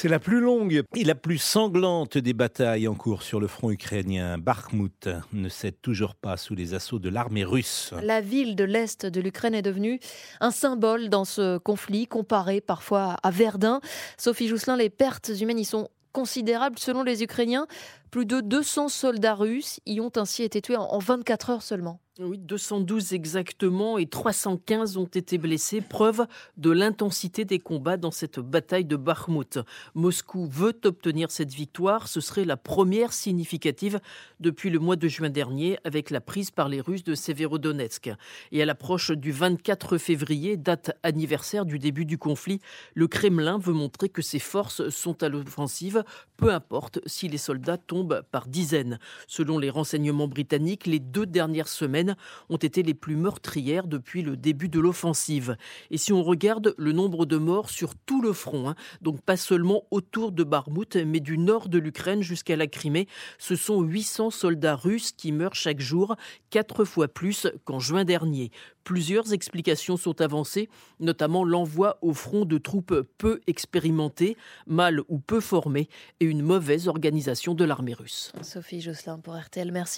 C'est la plus longue et la plus sanglante des batailles en cours sur le front ukrainien. Bakhmut ne cède toujours pas sous les assauts de l'armée russe. La ville de l'Est de l'Ukraine est devenue un symbole dans ce conflit, comparé parfois à Verdun. Sophie Jousselin, les pertes humaines y sont considérables selon les Ukrainiens. Plus de 200 soldats russes y ont ainsi été tués en 24 heures seulement. Oui, 212 exactement et 315 ont été blessés, preuve de l'intensité des combats dans cette bataille de Bakhmut. Moscou veut obtenir cette victoire, ce serait la première significative depuis le mois de juin dernier avec la prise par les Russes de Severodonetsk. Et à l'approche du 24 février, date anniversaire du début du conflit, le Kremlin veut montrer que ses forces sont à l'offensive, peu importe si les soldats tombent par dizaines. Selon les renseignements britanniques, les deux dernières semaines ont été les plus meurtrières depuis le début de l'offensive. Et si on regarde le nombre de morts sur tout le front, hein, donc pas seulement autour de Barmout, mais du nord de l'Ukraine jusqu'à la Crimée, ce sont 800 soldats russes qui meurent chaque jour, quatre fois plus qu'en juin dernier. Plusieurs explications sont avancées, notamment l'envoi au front de troupes peu expérimentées, mal ou peu formées, et une mauvaise organisation de l'armée russe. Sophie Josselin pour RTL, merci.